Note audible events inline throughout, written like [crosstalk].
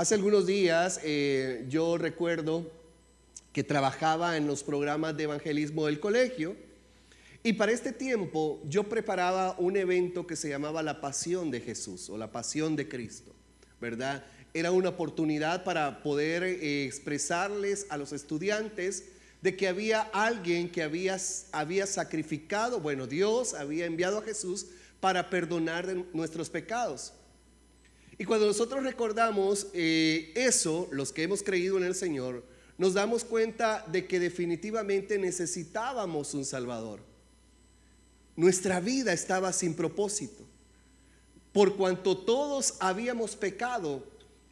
Hace algunos días eh, yo recuerdo que trabajaba en los programas de evangelismo del colegio y para este tiempo yo preparaba un evento que se llamaba la Pasión de Jesús o la Pasión de Cristo, ¿verdad? Era una oportunidad para poder eh, expresarles a los estudiantes de que había alguien que había, había sacrificado, bueno, Dios había enviado a Jesús para perdonar nuestros pecados. Y cuando nosotros recordamos eh, eso, los que hemos creído en el Señor, nos damos cuenta de que definitivamente necesitábamos un Salvador. Nuestra vida estaba sin propósito. Por cuanto todos habíamos pecado,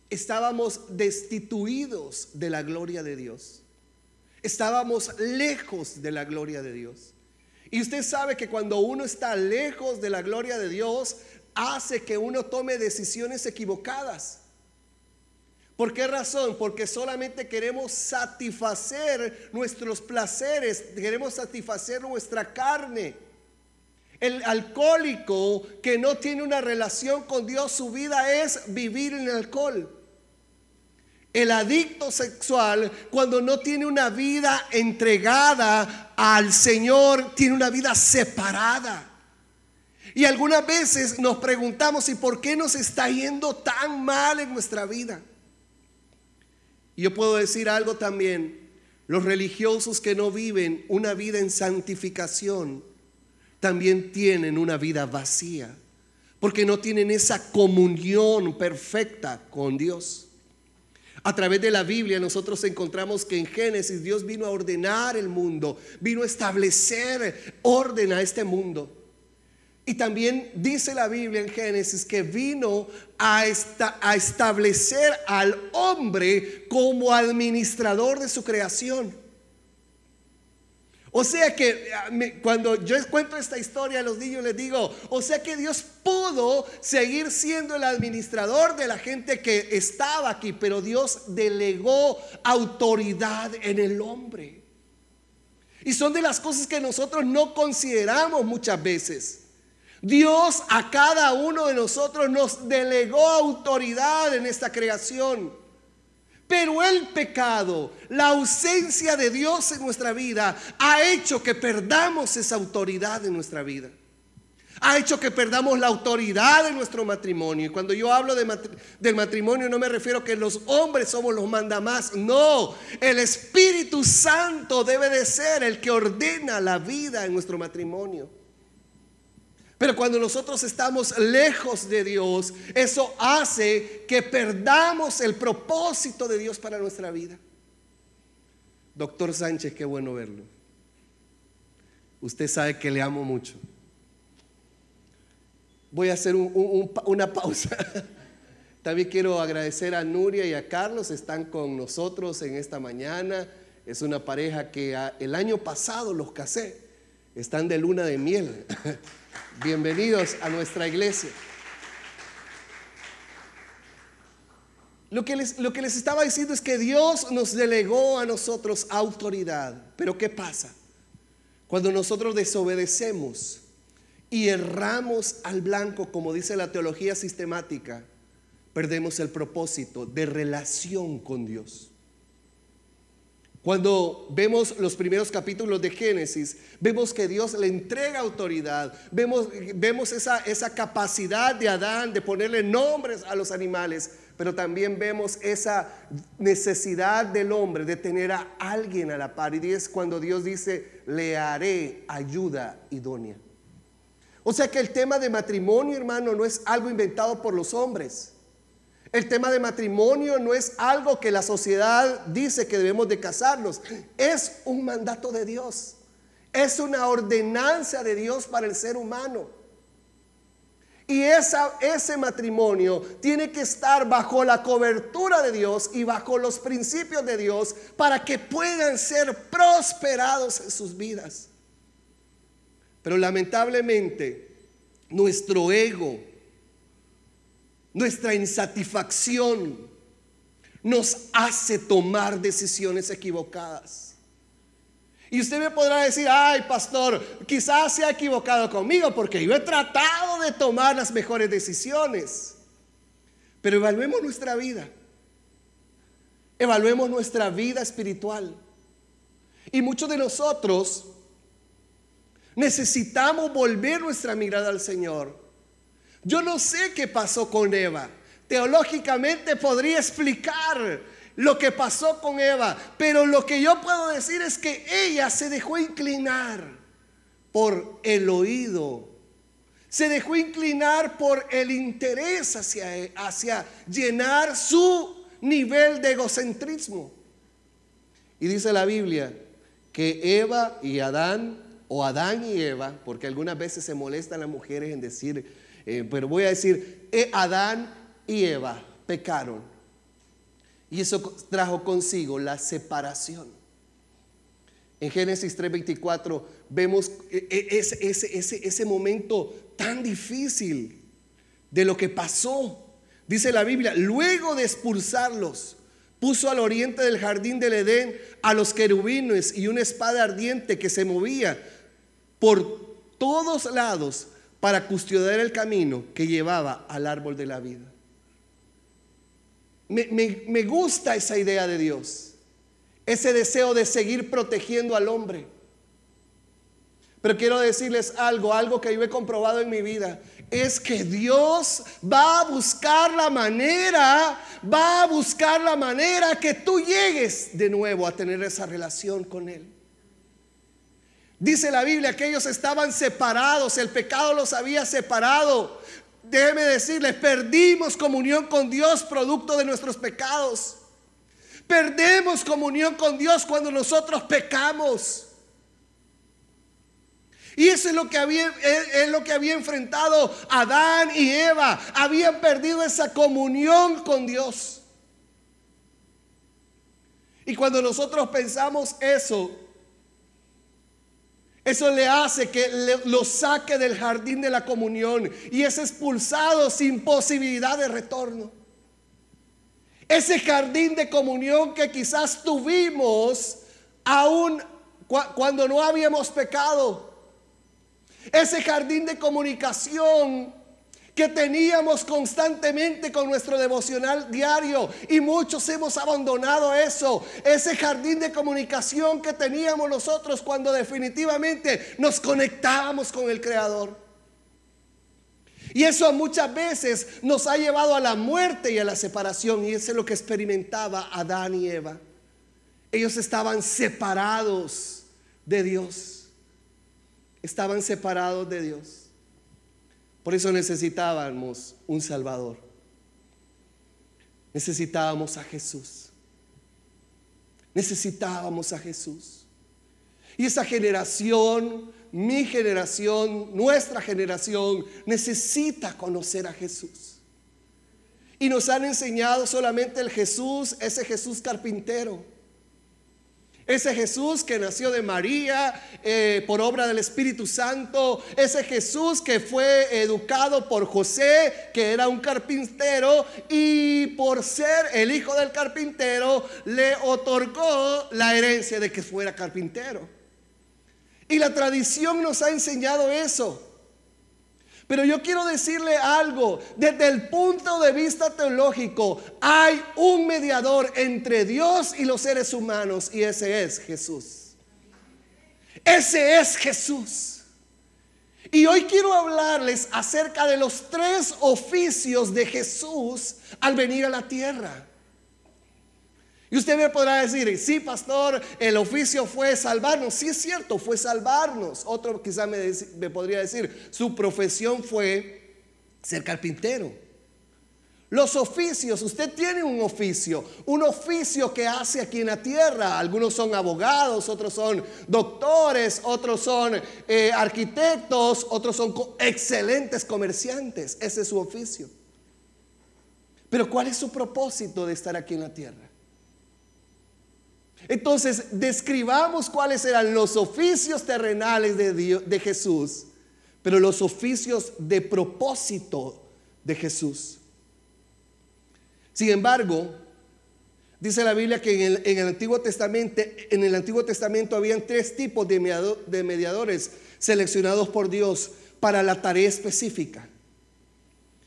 estábamos destituidos de la gloria de Dios. Estábamos lejos de la gloria de Dios. Y usted sabe que cuando uno está lejos de la gloria de Dios, hace que uno tome decisiones equivocadas. ¿Por qué razón? Porque solamente queremos satisfacer nuestros placeres, queremos satisfacer nuestra carne. El alcohólico que no tiene una relación con Dios, su vida es vivir en el alcohol. El adicto sexual, cuando no tiene una vida entregada al Señor, tiene una vida separada. Y algunas veces nos preguntamos, ¿y por qué nos está yendo tan mal en nuestra vida? Y yo puedo decir algo también, los religiosos que no viven una vida en santificación, también tienen una vida vacía, porque no tienen esa comunión perfecta con Dios. A través de la Biblia nosotros encontramos que en Génesis Dios vino a ordenar el mundo, vino a establecer orden a este mundo. Y también dice la Biblia en Génesis que vino a, a establecer al hombre como administrador de su creación. O sea que cuando yo cuento esta historia a los niños les digo, o sea que Dios pudo seguir siendo el administrador de la gente que estaba aquí, pero Dios delegó autoridad en el hombre. Y son de las cosas que nosotros no consideramos muchas veces. Dios a cada uno de nosotros nos delegó autoridad en esta creación. Pero el pecado, la ausencia de Dios en nuestra vida, ha hecho que perdamos esa autoridad en nuestra vida. Ha hecho que perdamos la autoridad de nuestro matrimonio. Y cuando yo hablo del matrimonio no me refiero a que los hombres somos los mandamás. No, el Espíritu Santo debe de ser el que ordena la vida en nuestro matrimonio. Pero cuando nosotros estamos lejos de Dios, eso hace que perdamos el propósito de Dios para nuestra vida. Doctor Sánchez, qué bueno verlo. Usted sabe que le amo mucho. Voy a hacer una pausa. [laughs] También quiero agradecer a Nuria y a Carlos, están con nosotros en esta mañana. Es una pareja que el año pasado los casé, están de luna de miel. [laughs] Bienvenidos a nuestra iglesia. Lo que, les, lo que les estaba diciendo es que Dios nos delegó a nosotros autoridad. Pero ¿qué pasa? Cuando nosotros desobedecemos y erramos al blanco, como dice la teología sistemática, perdemos el propósito de relación con Dios. Cuando vemos los primeros capítulos de Génesis, vemos que Dios le entrega autoridad, vemos, vemos esa, esa capacidad de Adán de ponerle nombres a los animales, pero también vemos esa necesidad del hombre de tener a alguien a la par. Y es cuando Dios dice, le haré ayuda idónea. O sea que el tema de matrimonio, hermano, no es algo inventado por los hombres. El tema de matrimonio no es algo que la sociedad dice que debemos de casarnos. Es un mandato de Dios. Es una ordenanza de Dios para el ser humano. Y esa, ese matrimonio tiene que estar bajo la cobertura de Dios y bajo los principios de Dios para que puedan ser prosperados en sus vidas. Pero lamentablemente nuestro ego, nuestra insatisfacción nos hace tomar decisiones equivocadas. Y usted me podrá decir, ay pastor, quizás se ha equivocado conmigo porque yo he tratado de tomar las mejores decisiones. Pero evaluemos nuestra vida. Evaluemos nuestra vida espiritual. Y muchos de nosotros necesitamos volver nuestra mirada al Señor. Yo no sé qué pasó con Eva. Teológicamente podría explicar lo que pasó con Eva, pero lo que yo puedo decir es que ella se dejó inclinar por el oído, se dejó inclinar por el interés hacia, hacia llenar su nivel de egocentrismo. Y dice la Biblia que Eva y Adán, o Adán y Eva, porque algunas veces se molestan las mujeres en decir, eh, pero voy a decir, eh, Adán y Eva pecaron. Y eso trajo consigo la separación. En Génesis 3:24 vemos eh, ese, momento tan difícil de lo que pasó. Dice la Biblia, luego de expulsarlos, puso al oriente del jardín del Edén a los querubines y una espada ardiente que se movía por todos lados para custodiar el camino que llevaba al árbol de la vida. Me, gusta esa idea de Dios, ese deseo de seguir protegiendo al hombre. Pero quiero decirles algo, algo que yo he comprobado en mi vida, es que Dios va a buscar la manera, va a buscar la manera que tú llegues de nuevo a tener esa relación con Él. Dice la Biblia que ellos estaban separados, el pecado los había separado. Déjeme decirles, perdimos comunión con Dios producto de nuestros pecados. Perdemos comunión con Dios cuando nosotros pecamos. Y eso es lo que había, es lo que había enfrentado Adán y Eva. Habían perdido esa comunión con Dios. Y cuando nosotros pensamos eso, eso le hace que lo saque del jardín de la comunión y es expulsado sin posibilidad de retorno. Ese jardín de comunión que quizás tuvimos aún cuando no habíamos pecado. Ese jardín de comunicación que teníamos constantemente con nuestro devocional diario y muchos hemos abandonado eso, ese jardín de comunicación que teníamos nosotros cuando definitivamente nos conectábamos con el Creador. Y eso muchas veces nos ha llevado a la muerte y a la separación y eso es lo que experimentaba Adán y Eva. Ellos estaban separados de Dios. Estaban separados de Dios. Por eso necesitábamos un Salvador. Necesitábamos a Jesús. Necesitábamos a Jesús. Y esa generación, mi generación, nuestra generación, necesita conocer a Jesús. Y nos han enseñado solamente el Jesús, ese Jesús carpintero ese Jesús que nació de María eh, por obra del Espíritu Santo. Ese Jesús que fue educado por José, que era un carpintero, y por ser el hijo del carpintero, le otorgó la herencia de que fuera carpintero. Y la tradición nos ha enseñado eso. Pero yo quiero decirle algo, desde el punto de vista teológico, hay un mediador entre Dios y los seres humanos y ese es Jesús. Ese es Jesús. Y hoy quiero hablarles acerca de los tres oficios de Jesús al venir a la tierra. Y usted me podrá decir, sí, pastor, el oficio fue salvarnos. Sí, es cierto, fue salvarnos. Otro quizá me, podría decir, su profesión fue ser carpintero. Los oficios, usted tiene un oficio, un oficio que hace aquí en la tierra. Algunos son abogados, otros son doctores, otros son eh, arquitectos, otros son excelentes comerciantes. Ese es su oficio. Pero ¿cuál es su propósito de estar aquí en la tierra? Entonces, describamos cuáles eran los oficios terrenales de, de Jesús, pero los oficios de propósito de Jesús. Sin embargo, dice la Biblia que en el, Antiguo Testamento, en el Antiguo Testamento habían tres tipos de, mediadores seleccionados por Dios para la tarea específica.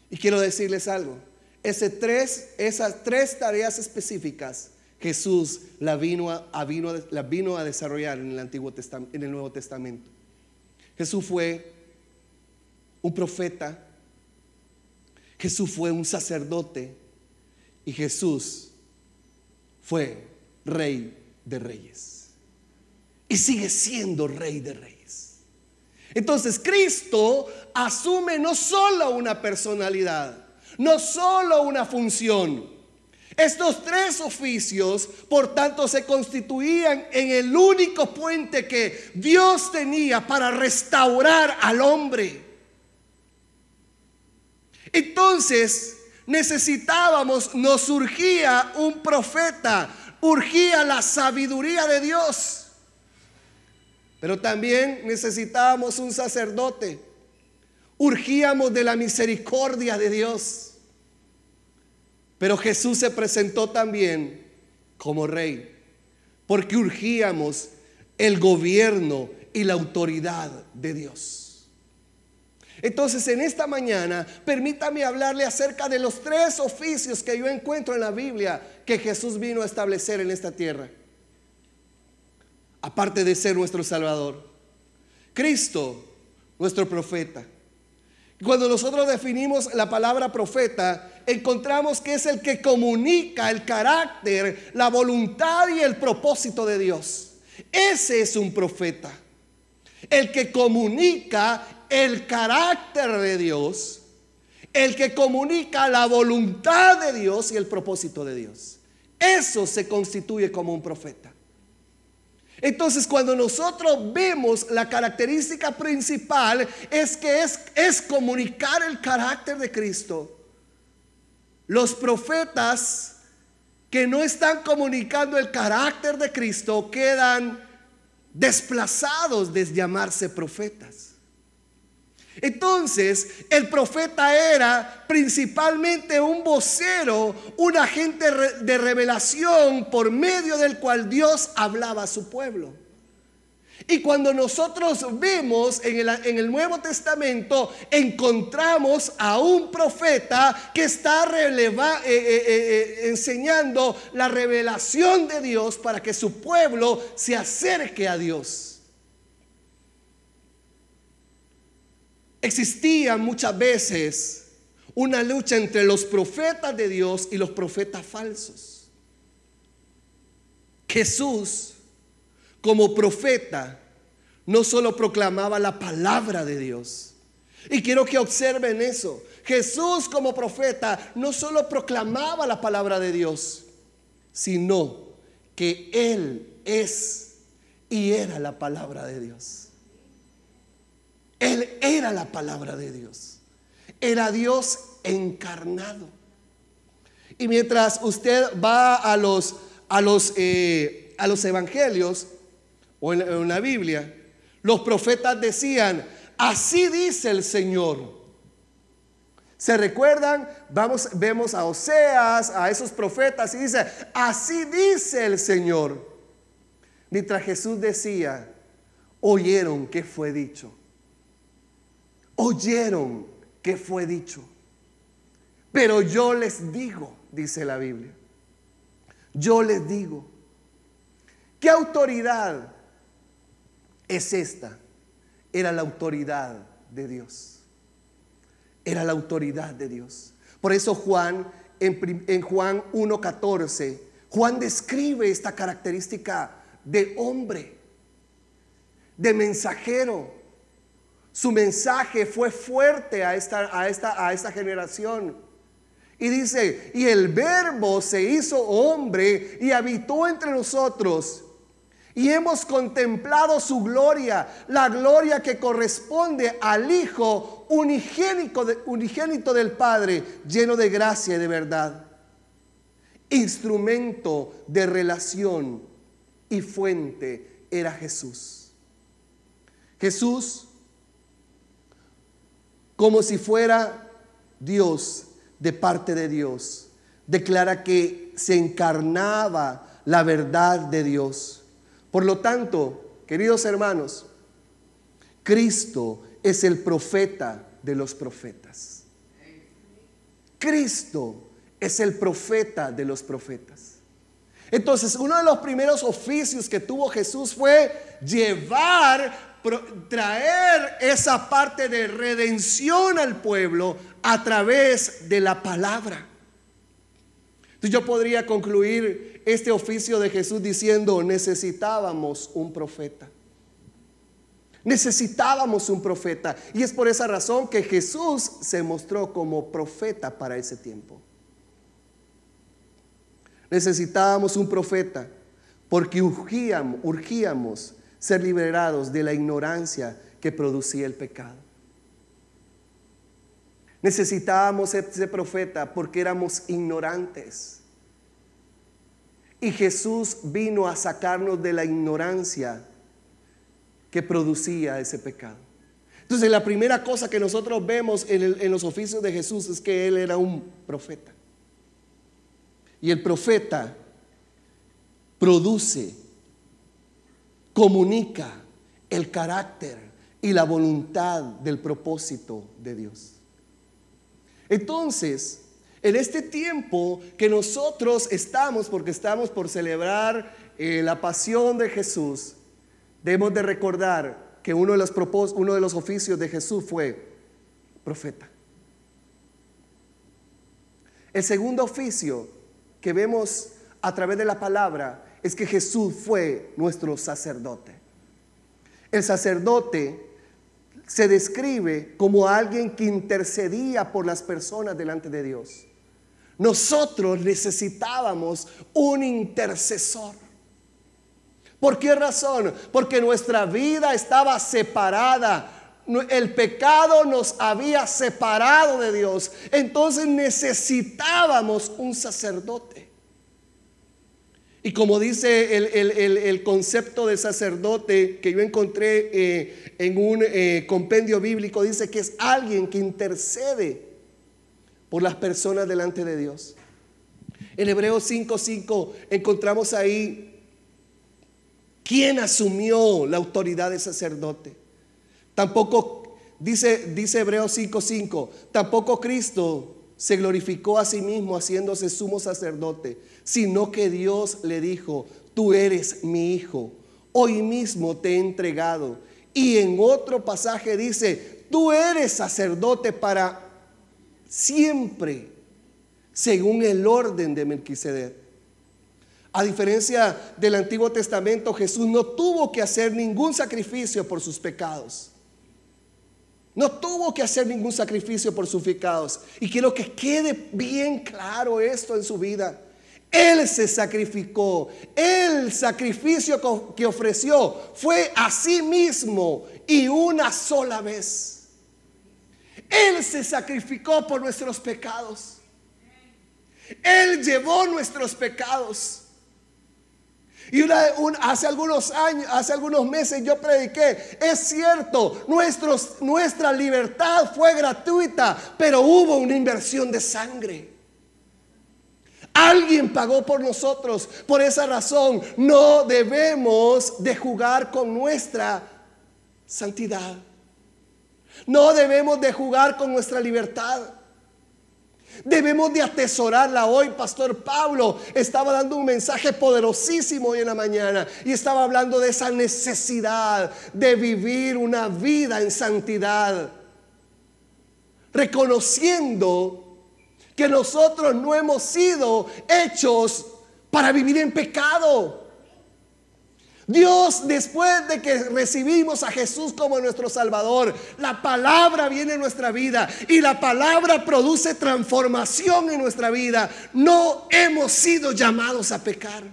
Y quiero decirles algo. Esas tres tareas específicas Jesús la vino a, vino, la vino a desarrollar en el, Antiguo Testamento, en el Nuevo Testamento. Jesús fue un profeta, Jesús fue un sacerdote y Jesús fue rey de reyes. Y sigue siendo rey de reyes. Entonces Cristo asume no solo una personalidad, no solo una función. Estos tres oficios, por tanto, se constituían en el único puente que Dios tenía para restaurar al hombre. Entonces, necesitábamos, nos surgía un profeta, urgía la sabiduría de Dios. Pero también necesitábamos un sacerdote. Urgíamos de la misericordia de Dios. Pero Jesús se presentó también como rey, porque urgíamos el gobierno y la autoridad de Dios. Entonces en esta mañana permítame hablarle acerca de los tres oficios que yo encuentro en la Biblia que Jesús vino a establecer en esta tierra. Aparte de ser nuestro Salvador. Cristo, nuestro profeta. Cuando nosotros definimos la palabra profeta, encontramos que es el que comunica el carácter, la voluntad y el propósito de Dios. Ese es un profeta. El que comunica el carácter de Dios, el que comunica la voluntad de Dios y el propósito de Dios. Eso se constituye como un profeta. Entonces, cuando nosotros vemos la característica principal es que es, comunicar el carácter de Cristo. Los profetas que no están comunicando el carácter de Cristo quedan desplazados de llamarse profetas. Entonces, el profeta era principalmente un vocero, un agente de revelación por medio del cual Dios hablaba a su pueblo. Y cuando nosotros vemos en el, Nuevo Testamento, encontramos a un profeta que está eh, eh, eh, enseñando la revelación de Dios para que su pueblo se acerque a Dios. Existía muchas veces una lucha entre los profetas de Dios y los profetas falsos. Jesús, como profeta, no solo proclamaba la palabra de Dios. Y quiero que observen eso. Jesús como profeta no solo proclamaba la palabra de Dios, sino que Él es y era la palabra de Dios. Él era la palabra de Dios. Era Dios encarnado. Y mientras usted va a los, a los, eh, a los evangelios o en, la Biblia, los profetas decían, así dice el Señor. ¿Se recuerdan? Vamos, vemos a Oseas, a esos profetas y dice, así dice el Señor. Mientras Jesús decía, oyeron que fue dicho oyeron que fue dicho. Pero yo les digo, dice la Biblia, yo les digo, ¿qué autoridad es esta? Era la autoridad de Dios. Era la autoridad de Dios. Por eso Juan, en, en Juan 1.14, Juan describe esta característica de hombre, de mensajero, su mensaje fue fuerte a esta, a esta, a esta generación. Y dice, y el verbo se hizo hombre y habitó entre nosotros. Y hemos contemplado su gloria, la gloria que corresponde al Hijo unigénico, unigénito del Padre, lleno de gracia y de verdad. Instrumento de relación y fuente era Jesús. Jesús como si fuera Dios de parte de Dios. Declara que se encarnaba la verdad de Dios. Por lo tanto, queridos hermanos, Cristo es el profeta de los profetas. Cristo es el profeta de los profetas. Entonces, uno de los primeros oficios que tuvo Jesús fue llevar, traer esa parte de redención al pueblo a través de la palabra. Entonces yo podría concluir este oficio de Jesús diciendo, necesitábamos un profeta. Necesitábamos un profeta. Y es por esa razón que Jesús se mostró como profeta para ese tiempo. Necesitábamos un profeta porque urgíamos, urgíamos ser liberados de la ignorancia que producía el pecado. Necesitábamos ese profeta porque éramos ignorantes. Y Jesús vino a sacarnos de la ignorancia que producía ese pecado. Entonces la primera cosa que nosotros vemos en, en los oficios de Jesús es que Él era un profeta. Y el profeta produce, comunica el carácter y la voluntad del propósito de Dios. Entonces, en este tiempo que nosotros estamos, porque estamos por celebrar eh, la pasión de Jesús, debemos de recordar que uno de, los uno de los oficios de Jesús fue profeta. El segundo oficio que vemos a través de la palabra es que Jesús fue nuestro sacerdote. El sacerdote se describe como alguien que intercedía por las personas delante de Dios. Nosotros necesitábamos un intercesor. ¿Por qué razón? Porque nuestra vida estaba separada el pecado nos había separado de Dios. Entonces necesitábamos un sacerdote. Y como dice el, concepto de sacerdote que yo encontré eh, en un eh, compendio bíblico, dice que es alguien que intercede por las personas delante de Dios. En Hebreos 5:5 encontramos ahí quién asumió la autoridad de sacerdote. Tampoco, dice, dice Hebreos 5:5, tampoco Cristo se glorificó a sí mismo haciéndose sumo sacerdote, sino que Dios le dijo, tú eres mi hijo, hoy mismo te he entregado. Y en otro pasaje dice, tú eres sacerdote para siempre, según el orden de Melquisedec. A diferencia del Antiguo Testamento, Jesús no tuvo que hacer ningún sacrificio por sus pecados. No tuvo que hacer ningún sacrificio por sus pecados. Y quiero que quede bien claro esto en su vida. Él se sacrificó. El sacrificio que ofreció fue a sí mismo y una sola vez. Él se sacrificó por nuestros pecados. Él llevó nuestros pecados. Y hace algunos años, hace algunos meses yo prediqué, es cierto, nuestra libertad fue gratuita, pero hubo una inversión de sangre. Alguien pagó por nosotros. Por esa razón no debemos de jugar con nuestra santidad. No debemos de jugar con nuestra libertad. Debemos de atesorarla hoy. Pastor Pablo estaba dando un mensaje poderosísimo hoy en la mañana y estaba hablando de esa necesidad de vivir una vida en santidad. Reconociendo que nosotros no hemos sido hechos para vivir en pecado. Dios, después de que recibimos a Jesús como nuestro Salvador, la palabra viene en nuestra vida y la palabra produce transformación en nuestra vida. No hemos sido llamados a pecar.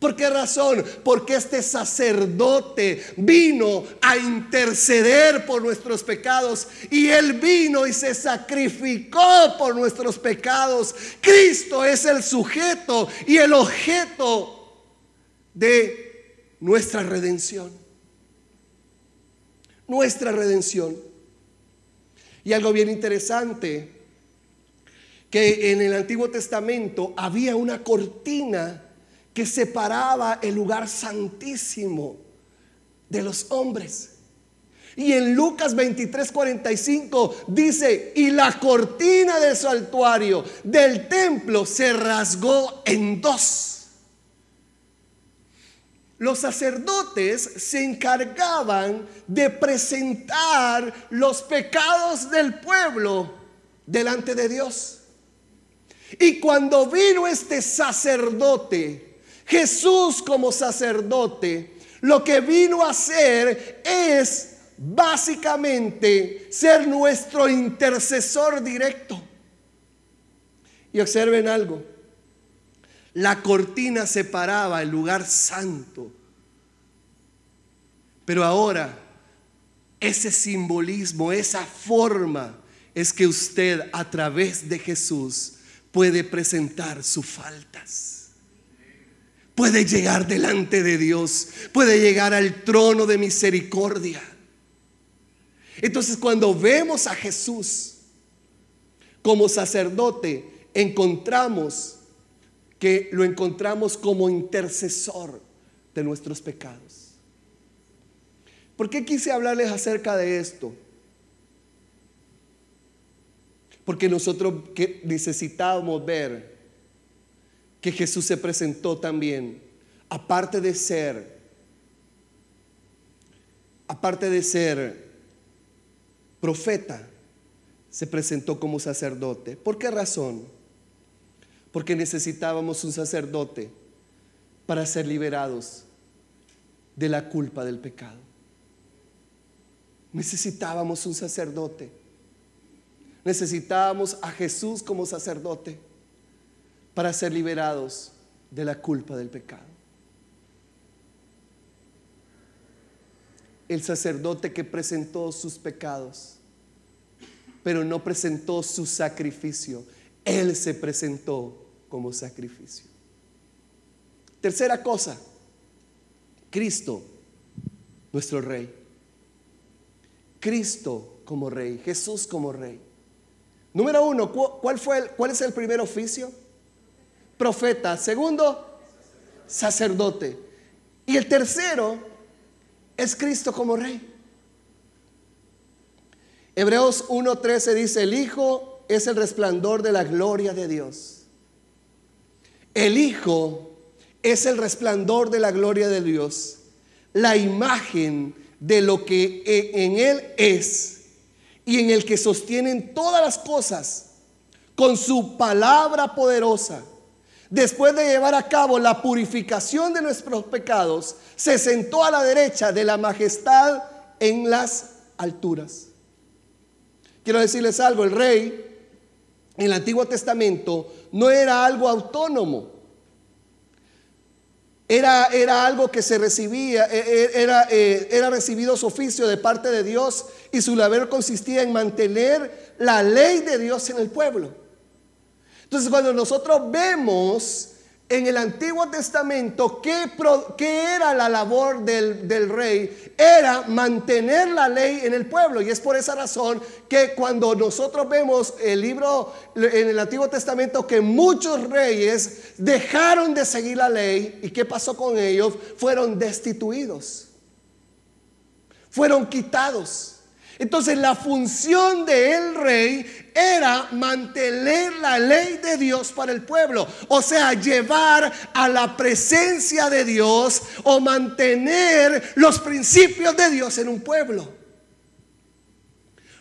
¿Por qué razón? Porque este sacerdote vino a interceder por nuestros pecados y él vino y se sacrificó por nuestros pecados. Cristo es el sujeto y el objeto de nuestra redención. Nuestra redención. Y algo bien interesante, que en el Antiguo Testamento había una cortina que separaba el lugar santísimo de los hombres. Y en Lucas 23, 45 dice, y la cortina del santuario del templo se rasgó en dos. Los sacerdotes se encargaban de presentar los pecados del pueblo delante de Dios. Y cuando vino este sacerdote, Jesús como sacerdote, lo que vino a hacer es básicamente ser nuestro intercesor directo. Y observen algo, la cortina separaba el lugar santo, pero ahora ese simbolismo, esa forma, es que usted a través de Jesús puede presentar sus faltas. Puede llegar delante de Dios, puede llegar al trono de misericordia. Entonces cuando vemos a Jesús como sacerdote, encontramos que lo encontramos como intercesor de nuestros pecados. ¿Por qué quise hablarles acerca de esto? Porque nosotros necesitábamos ver que Jesús se presentó también, aparte de ser, aparte de ser profeta, se presentó como sacerdote. ¿Por qué razón? Porque necesitábamos un sacerdote para ser liberados de la culpa del pecado. Necesitábamos un sacerdote Necesitábamos a Jesús como sacerdote para ser liberados de la culpa del pecado. El sacerdote que presentó sus pecados, pero no presentó su sacrificio. Él se presentó como sacrificio. Tercera cosa, Cristo, nuestro rey. Cristo como rey, Jesús como rey. Número uno, ¿cuál, fue ¿cuál es el primer oficio? Profeta. Segundo, sacerdote. Y el tercero es Cristo como rey. Hebreos 1.13 dice, el Hijo es el resplandor de la gloria de Dios. El Hijo es el resplandor de la gloria de Dios, la imagen de lo que en Él es y en el que sostienen todas las cosas con su palabra poderosa. Después de llevar a cabo la purificación de nuestros pecados, se sentó a la derecha de la majestad en las alturas. Quiero decirles algo, el rey en el Antiguo Testamento no era algo autónomo. Era, era, algo que se recibía, e, e, era, eh, era recibido su oficio de parte de Dios y su labor consistía en mantener la ley de Dios en el pueblo. Entonces cuando nosotros vemos en el Antiguo Testamento qué, era la labor del, del, rey, era mantener la ley en el pueblo. Y es por esa razón que cuando nosotros vemos el libro en el Antiguo Testamento que muchos reyes dejaron de seguir la ley y qué pasó con ellos, fueron destituidos, fueron quitados. Entonces la función del rey era mantener la ley de Dios para el pueblo. O sea, llevar a la presencia de Dios o mantener los principios de Dios en un pueblo.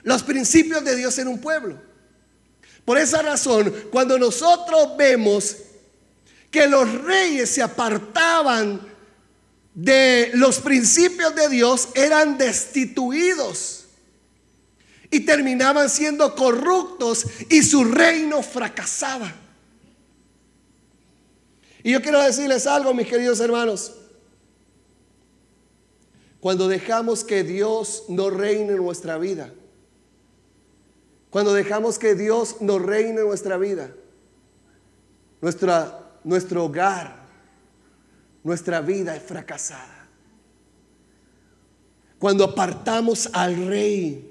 Los principios de Dios en un pueblo. Por esa razón, cuando nosotros vemos que los reyes se apartaban de los principios de Dios, eran destituidos y terminaban siendo corruptos y su reino fracasaba. Y yo quiero decirles algo, mis queridos hermanos. Cuando dejamos que Dios nos reine en nuestra vida, cuando dejamos que Dios nos reine en nuestra vida, nuestra, nuestro hogar, nuestra vida es fracasada. Cuando apartamos al rey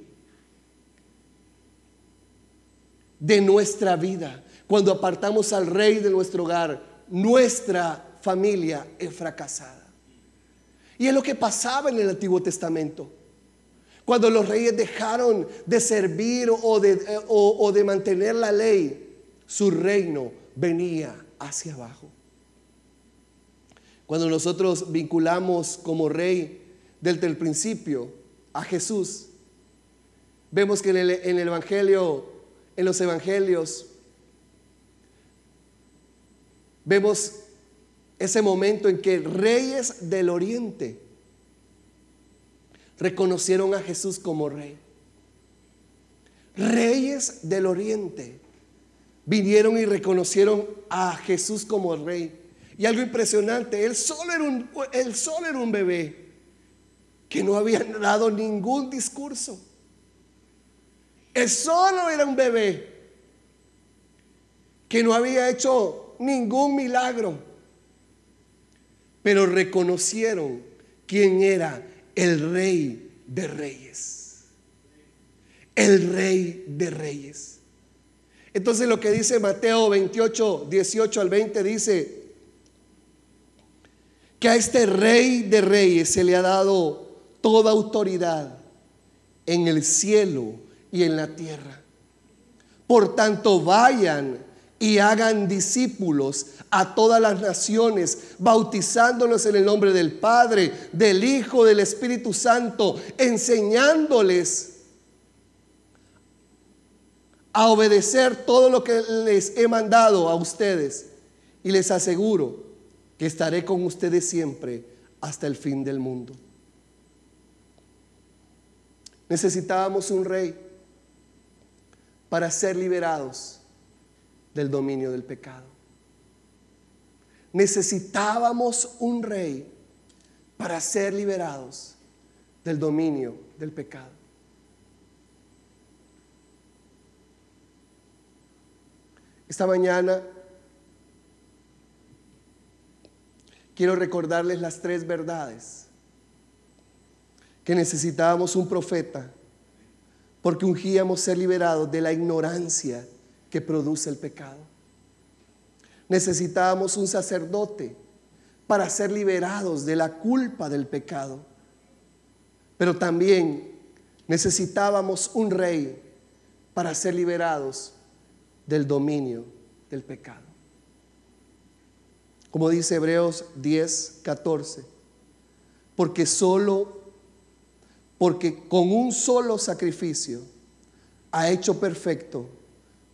de nuestra vida. Cuando apartamos al rey de nuestro hogar, nuestra familia es fracasada. Y es lo que pasaba en el Antiguo Testamento. Cuando los reyes dejaron de servir o de, eh, o de mantener la ley, su reino venía hacia abajo. Cuando nosotros vinculamos como rey desde el principio a Jesús, vemos que en el, en el Evangelio, en los Evangelios, vemos ese momento en que reyes del oriente reconocieron a Jesús como rey. Reyes del oriente vinieron y reconocieron a Jesús como rey. Y algo impresionante, él solo era un, era un bebé que no había dado ningún discurso. Él solo era un bebé que no había hecho ningún milagro. Pero reconocieron quién era el rey de reyes. El rey de reyes. Entonces lo que dice Mateo 28, 18 al 20 dice, que a este rey de reyes se le ha dado toda autoridad en el cielo y en la tierra. Por tanto, vayan y hagan discípulos a todas las naciones, bautizándolos en el nombre del Padre, del Hijo, del Espíritu Santo, enseñándoles a obedecer todo lo que les he mandado a ustedes. Y les aseguro que estaré con ustedes siempre hasta el fin del mundo. Necesitábamos un rey para ser liberados del dominio del pecado. Necesitábamos un rey para ser liberados del dominio del pecado. Esta mañana quiero recordarles las tres verdades. Que necesitábamos un profeta porque ungíamos ser liberados de la ignorancia que produce el pecado. Necesitábamos un sacerdote para ser liberados de la culpa del pecado. Pero también necesitábamos un rey para ser liberados del dominio del pecado. Como dice Hebreos 10, 14. Porque solo, porque con un solo sacrificio ha hecho perfecto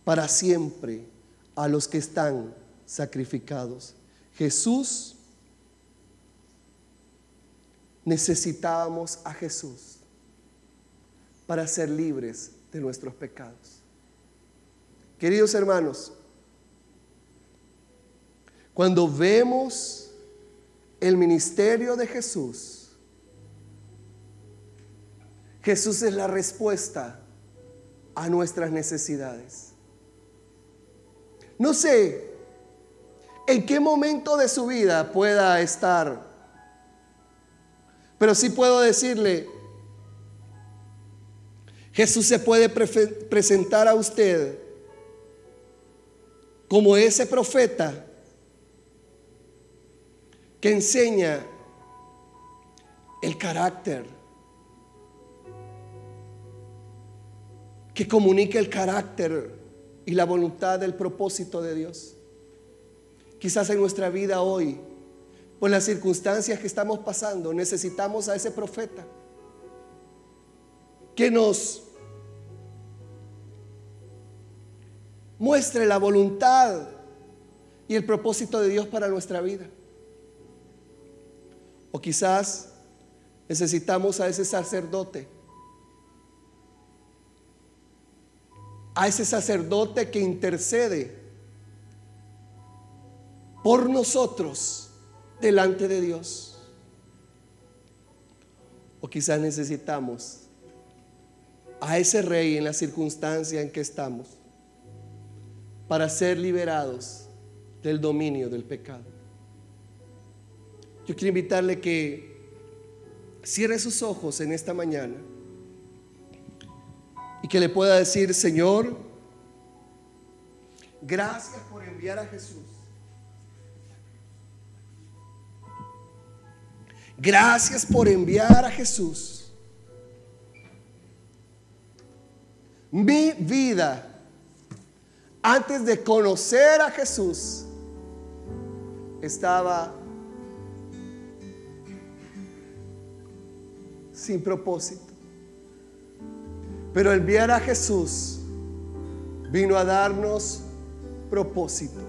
para siempre a los que están sacrificados. Jesús, necesitábamos a Jesús para ser libres de nuestros pecados. Queridos hermanos, cuando vemos el ministerio de Jesús, Jesús es la respuesta a nuestras necesidades. No sé en qué momento de su vida pueda estar, pero sí puedo decirle, Jesús se puede presentar a usted como ese profeta que enseña el carácter, que comunica el carácter y la voluntad del propósito de Dios. Quizás en nuestra vida hoy, por las circunstancias que estamos pasando, necesitamos a ese profeta que nos muestre la voluntad y el propósito de Dios para nuestra vida. O quizás necesitamos a ese sacerdote. A ese sacerdote que intercede por nosotros delante de Dios. O quizás necesitamos a ese rey en la circunstancia en que estamos para ser liberados del dominio del pecado. Yo quiero invitarle que cierre sus ojos en esta mañana y que le pueda decir, Señor, gracias por enviar a Jesús. Gracias por enviar a Jesús Mi vida, antes de conocer a Jesús, estaba sin propósito. Pero el enviar a Jesús vino a darnos propósito.